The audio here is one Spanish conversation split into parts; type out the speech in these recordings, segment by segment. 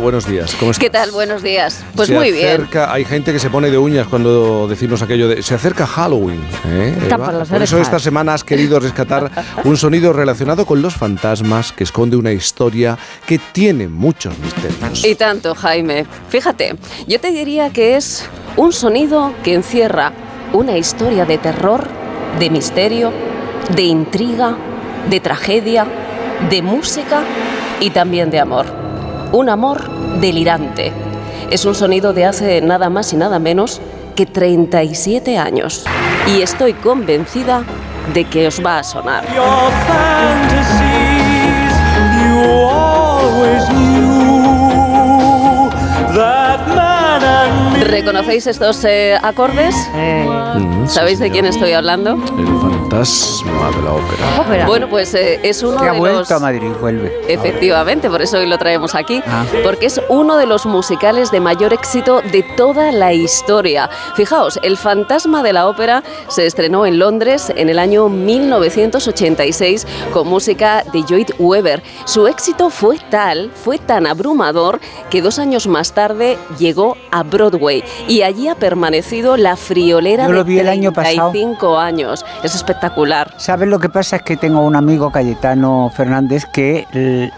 Buenos días. ¿Cómo estás? ¿Qué tal? Buenos días. Pues Se muy bien. acerca- Hay gente que se pone de uñas cuando decimos aquello de se acerca Halloween. ¿eh, por eso esta semana has querido rescatar un sonido relacionado con los fantasmas que esconde una historia que tiene muchos misterios. Y tanto, Jaime. Fíjate, yo te diría que es un sonido que encierra una historia de terror, de misterio, de intriga, de tragedia, de música y también de amor. Un amor delirante. Es un sonido de hace nada más y nada menos que 37 años. Y estoy convencida de que os va a sonar. ¿Reconocéis estos eh, acordes? Eh, Mm, sí, ¿Sabéis de quién estoy hablando? El fantasma de la ópera. ópera. Bueno, pues eh, es uno Que ha de vuelto los... a Madrid, vuelve. Efectivamente, por eso hoy lo traemos aquí, Ah. porque es uno de los musicales de mayor éxito de toda la historia. Fijaos, El fantasma de la ópera se estrenó en Londres en el año 1986 con música de Lloyd Webber. Su éxito fue tal, fue tan abrumador que dos años más tarde llegó a Broadway y allí ha permanecido la friolera Yo lo de vi el año pasado. 35 años. Es espectacular. ¿Sabes lo que pasa? Es que tengo un amigo, Cayetano Fernández, que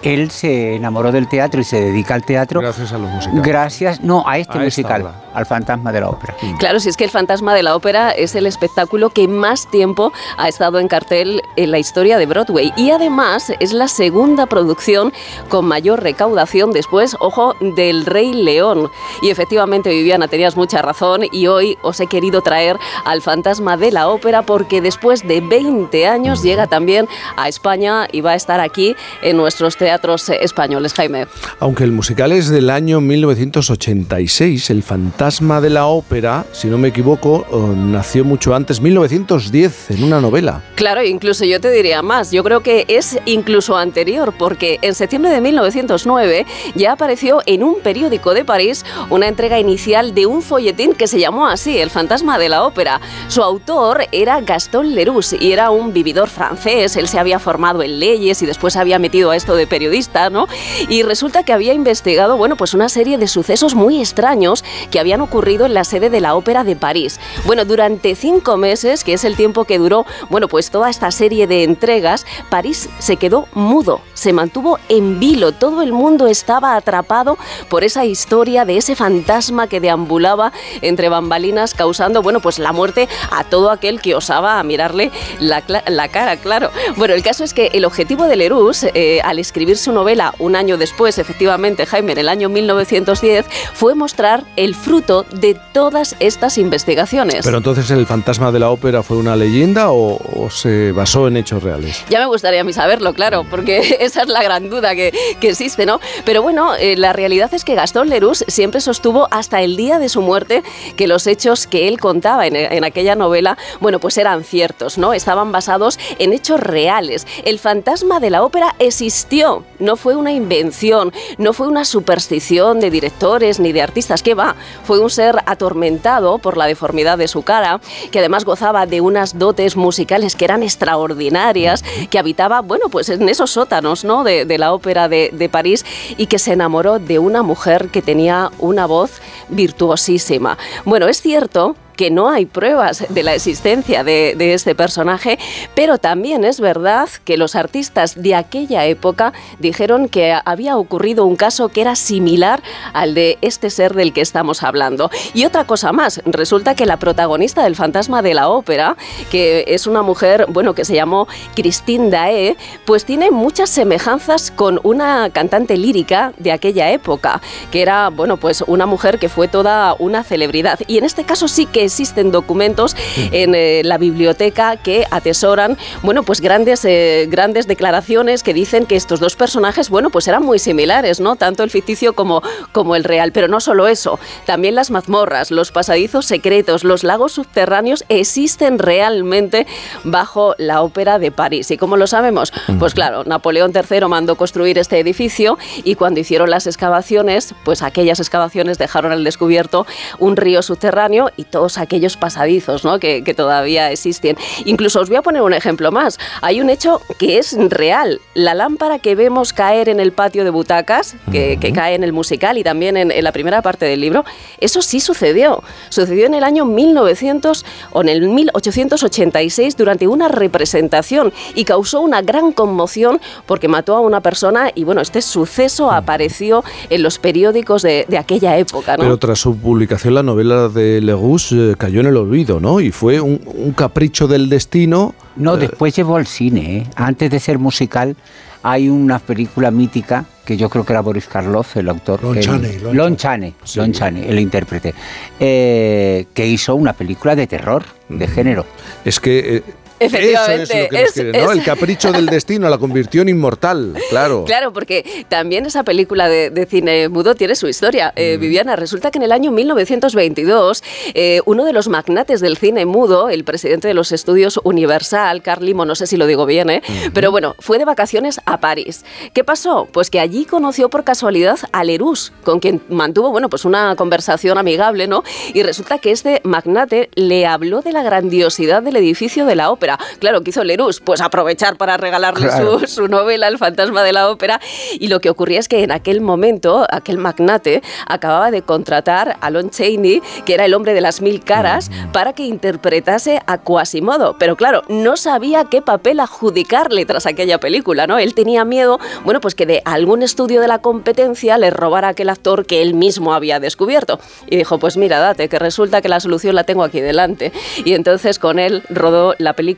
él se enamoró del teatro y se dedica al teatro Gracias a los musicales. gracias, no, a este A musical. Al fantasma de la ópera. Claro, si es que el fantasma de la ópera es el espectáculo que más tiempo ha estado en cartel en la historia de Broadway y además es la segunda producción con mayor recaudación después, ojo, del Rey León. Y efectivamente, Viviana, tenías mucha razón y hoy os he querido traer al fantasma de la ópera porque después de 20 años llega también a España y va a estar aquí en nuestros teatros españoles, Jaime. Aunque el musical es del año 1986, El fantasma de la ópera, si no me equivoco, eh, nació mucho antes, 1910, en una novela. Claro, incluso yo te diría más, yo creo que es incluso anterior, porque en septiembre de 1909 ya apareció en un periódico de París una entrega inicial de un folletín que se llamó así, El fantasma de la ópera. Su autor era Gaston Leroux y era un vividor francés, él se había formado en leyes y después había metido a esto de periodista, ¿no? Y resulta que había investigado, bueno, pues una serie de sucesos muy extraños que habían ocurrido en la sede de la ópera de París. Bueno, durante cinco meses, que es el tiempo que duró, bueno, pues toda esta serie de entregas, París se quedó mudo, se mantuvo en vilo, todo el mundo estaba atrapado por esa historia de ese fantasma que deambulaba entre bambalinas causando, bueno, pues la muerte a todo aquel que osaba mirarle la, cara, claro. Bueno, el caso es que el objetivo de Leroux, eh, al escribir su novela un año después, efectivamente, Jaime, en el año 1910, fue mostrar el fruto de todas estas investigaciones. Pero entonces, ¿el fantasma de la ópera fue una leyenda o, o se basó en hechos reales? Ya me gustaría a mí saberlo, claro, porque esa es la gran duda que, que existe, ¿no? Pero bueno, eh, la realidad es que Gastón Leroux siempre sostuvo hasta el día de su muerte que los hechos que él contaba en, en aquella novela, bueno, pues eran ciertos, ¿no? Estaban basados en hechos reales. El fantasma de la ópera existió, no fue una invención, no fue una superstición de directores ni de artistas, que va, fue un ser atormentado por la deformidad de su cara, que además gozaba de unas dotes musicales que eran extraordinarias, que habitaba, bueno, pues en esos sótanos, ¿no? De, de la ópera de, de París y que se enamoró de una mujer que tenía una voz virtuosísima. Bueno, es cierto que no hay pruebas de la existencia de, este personaje, pero también es verdad que los artistas de aquella época dijeron que había ocurrido un caso que era similar al de este ser del que estamos hablando. Y otra cosa más, resulta que la protagonista del fantasma de la ópera, que es una mujer, bueno, que se llamó Christine Dae, pues tiene muchas semejanzas con una cantante lírica de aquella época, que era, bueno, pues una mujer que fue toda una celebridad. Y en este caso sí que existen documentos en eh, la biblioteca que atesoran, bueno, pues grandes, eh, grandes declaraciones que dicen que estos dos personajes, bueno, pues eran muy similares, ¿no? Tanto el ficticio como, como el real. Pero no solo eso, también las mazmorras, los pasadizos secretos, los lagos subterráneos existen realmente bajo la ópera de París. ¿Y cómo lo sabemos? Pues claro, Napoleón III mandó construir este edificio y cuando hicieron las excavaciones, pues aquellas excavaciones dejaron al descubierto un río subterráneo y todos todos aquellos pasadizos ¿no? que, que todavía existen. Incluso os voy a poner un ejemplo más. Hay un hecho que es real. La lámpara que vemos caer en el patio de butacas, que, que cae en el musical y también en, en la primera parte del libro, eso sí sucedió. Sucedió en el año 1900 o en el 1886 durante una representación y causó una gran conmoción porque mató a una persona y bueno, este suceso apareció en los periódicos de, de aquella época. ¿no? Pero tras su publicación la novela de Legus eh, cayó en el olvido, ¿no? Y fue un, un capricho del destino. No, eh, después llevó al cine. ¿eh? Antes de ser musical, hay una película mítica que yo creo que era Boris Karloff, el autor. Lon Chaney, Lon Lon Chaney, Lon Chaney, el intérprete, eh, que hizo una película de terror, de género. Es que... Efectivamente, Eso es lo que nos es- ¿no? es- El capricho del destino la convirtió en inmortal, claro. Claro, porque también esa película de, de cine mudo tiene su historia. Eh, Viviana, resulta que en el año 1922, eh, uno de los magnates del cine mudo, el presidente de los estudios Universal, Carl Limo, no sé si lo digo bien, ¿eh? pero bueno, fue de vacaciones a París. ¿Qué pasó? Pues que allí conoció por casualidad a Leroux, con quien mantuvo, bueno, pues una conversación amigable, ¿no? Y resulta que este magnate le habló de la grandiosidad del edificio de la ópera. Claro, ¿qué hizo Leroux? Pues aprovechar para regalarle Claro. su, su novela El fantasma de la ópera y lo que ocurría es que en aquel momento aquel magnate acababa de contratar a Lon Chaney, que era el hombre de las mil caras, para que interpretase a Quasimodo, pero claro, no sabía qué papel adjudicarle tras aquella película, ¿no? Él tenía miedo, bueno, pues que de algún estudio de la competencia le robara a aquel actor que él mismo había descubierto. Y dijo, pues mira, date, que resulta que la solución la tengo aquí delante. Y entonces con él rodó la película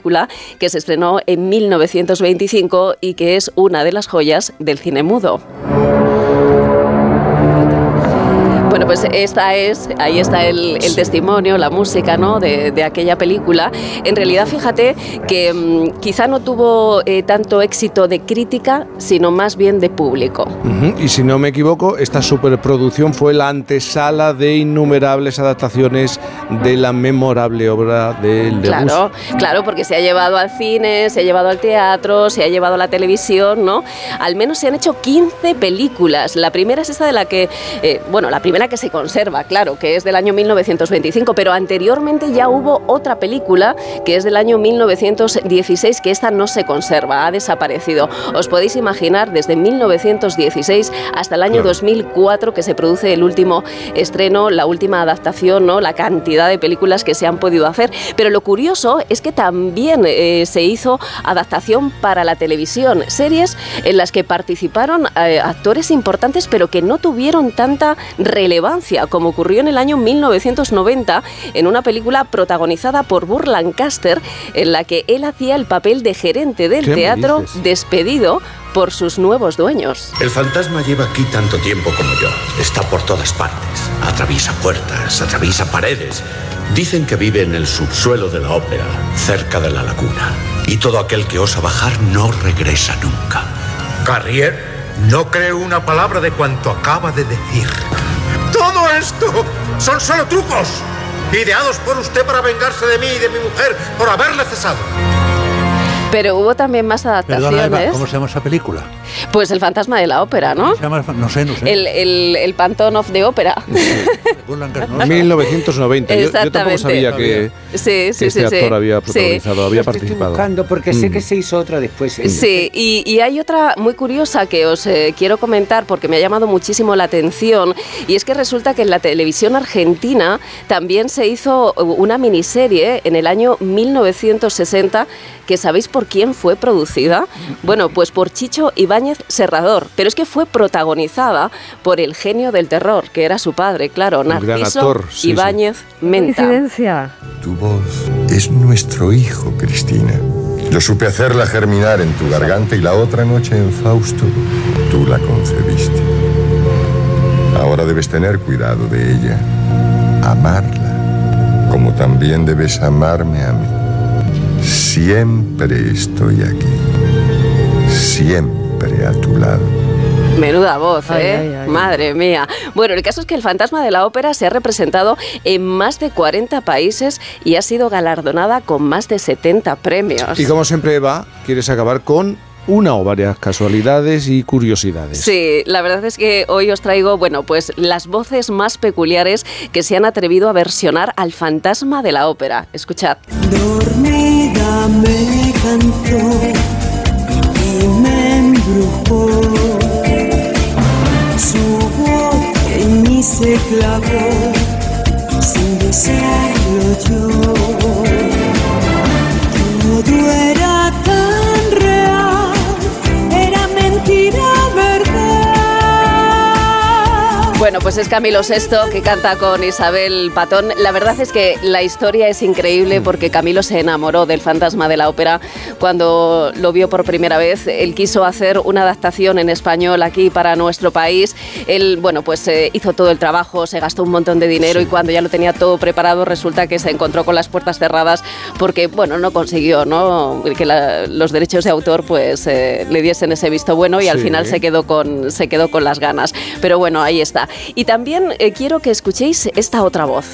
que se estrenó en 1925 y que es una de las joyas del cine mudo. Bueno, pues esta es, ahí está el, el testimonio, la música ¿no? de, de aquella película. En realidad, fíjate que mm, quizá no tuvo eh, tanto éxito de crítica, sino más bien de público. Y si no me equivoco, esta superproducción fue la antesala de innumerables adaptaciones de la memorable obra de Legus. Claro, claro, porque se ha llevado al cine, se ha llevado al teatro, se ha llevado a la televisión, ¿no? Al menos se han hecho 15 películas. La primera es esta de la que, eh, bueno, la primera que se conserva, claro, que es del año 1925, pero anteriormente ya hubo otra película que es del año 1916, que esta no se conserva, ha desaparecido. Os podéis imaginar desde 1916 hasta el año Claro. 2004 que se produce el último estreno, la última adaptación, ¿no? La cantidad de películas que se han podido hacer. Pero lo curioso es que también eh, se hizo adaptación para la televisión, series en las que participaron eh, actores importantes pero que no tuvieron tanta relevancia como ocurrió en el año 1990 en una película protagonizada por Burr Lancaster en la que él hacía el papel de gerente del ¿Qué me teatro despedido por sus nuevos dueños. El fantasma lleva aquí tanto tiempo como yo. Está por todas partes. Atraviesa puertas, atraviesa paredes. Dicen que vive en el subsuelo de la ópera, cerca de la laguna. Y todo aquel que osa bajar no regresa nunca. Carrier, no creo una palabra de cuanto acaba de decir. Todo esto son solo trucos, ideados por usted para vengarse de mí y de mi mujer por haberle cesado. Pero hubo también más Perdona, Eva, adaptaciones. ¿cómo se llama esa película? Pues el fantasma de la ópera, ¿no? Se llama- no sé, no sé. El, el, el Pantón of. Burland Gas- no sé. 1990. Yo, yo tampoco sabía que, Sí, que sí, este sí, sí. actor había Sí. protagonizado, había Lo estoy participado. buscando porque sé Mm. que se hizo otra después. Sí, y, y hay otra muy curiosa que os eh, quiero comentar porque me ha llamado muchísimo la atención y es que resulta que en la televisión argentina también se hizo una miniserie en el año 1960 que sabéis por quién fue producida. Bueno, pues por Chicho Ibáñez Serrador, pero es que fue protagonizada por el genio del terror, que era su padre, claro, Narciso sí, sí. Ibáñez Menta. Coincidencia. Tu voz es nuestro hijo, Cristina. Yo supe hacerla germinar en tu garganta y la otra noche en Fausto tú la concebiste. Ahora debes tener cuidado de ella, amarla, como también debes amarme a mí. Siempre estoy aquí, siempre a tu lado. Menuda voz, Ay, ¿eh? ay, ay. Madre mía. Bueno, el caso es que el fantasma de la ópera se ha representado en más de 40 países y ha sido galardonada con más de 70 premios. Y como siempre, Eva, quieres acabar con una o varias casualidades y curiosidades. Sí, la verdad es que hoy os traigo, bueno, pues las voces más peculiares que se han atrevido a versionar al fantasma de la ópera. Escuchad. Dormida me cantó y me embrujó. Su voz en mí se clavó sin desearlo yo. Pues es Camilo VI que canta con Isabel Patón. La verdad es que la historia es increíble porque Camilo se enamoró del fantasma de la ópera cuando lo vio por primera vez. Él quiso hacer una adaptación en español aquí para nuestro país. Él, bueno, pues eh, hizo todo el trabajo, se gastó un montón de dinero y cuando ya lo tenía todo preparado resulta que se encontró con las puertas cerradas porque, bueno, no consiguió, ¿no? Que la- los derechos de autor pues eh, le diesen ese visto bueno y al Sí. final se quedó con se quedó con las ganas. Pero bueno, ahí está. Y también eh, quiero que escuchéis esta otra voz.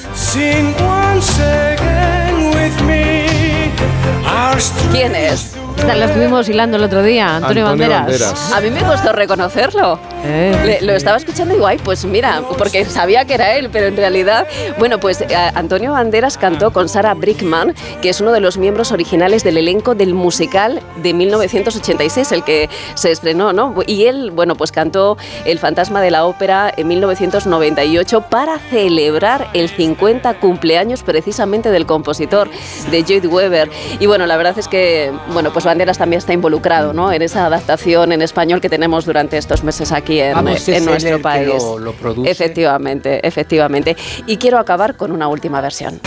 ¿Quién es? Lo estuvimos hilando el otro día, Antonio, Antonio Banderas. Banderas. A mí me costó reconocerlo. Eh. Lo estaba escuchando y guay, pues mira, porque sabía que era él, pero en realidad, bueno, pues eh, Antonio Banderas cantó con Sarah Brickman, que es uno de los miembros originales del elenco del musical de 1986, el que se estrenó, ¿no? Y él, bueno, pues cantó El fantasma de la ópera en 1998 para celebrar el 50 cumpleaños precisamente del compositor, de Lloyd Webber. Y bueno, la verdad es que, bueno, pues Banderas también está involucrado, ¿no? En esa adaptación en español que tenemos durante estos meses aquí en, Vamos, en nuestro país. lo- lo produce. Efectivamente, efectivamente. Y quiero acabar con una última versión.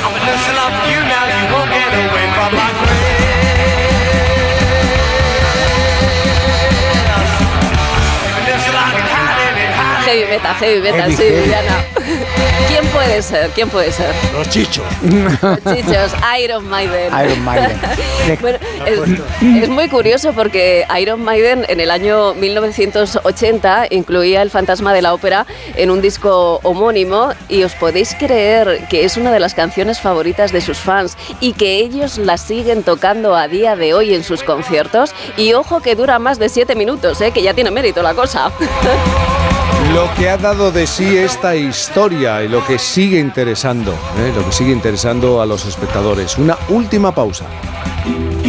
Heavy metal, heavy metal, Heavy, sí, heavy. Diana. ¿Quién puede ser? ¿Quién puede ser? Los chichos. Chichos, Iron Maiden. Iron Maiden. Bueno, es, es muy curioso porque Iron Maiden en el año 1980 incluía El fantasma de la ópera en un disco homónimo y os podéis creer que es una de las canciones favoritas de sus fans y que ellos la siguen tocando a día de hoy en sus conciertos y ojo que dura más de siete minutos, ¿eh? que ya tiene mérito la cosa. Lo que ha dado de sí esta historia y lo que sigue interesando, ¿eh? lo que sigue interesando a los espectadores. Una última pausa.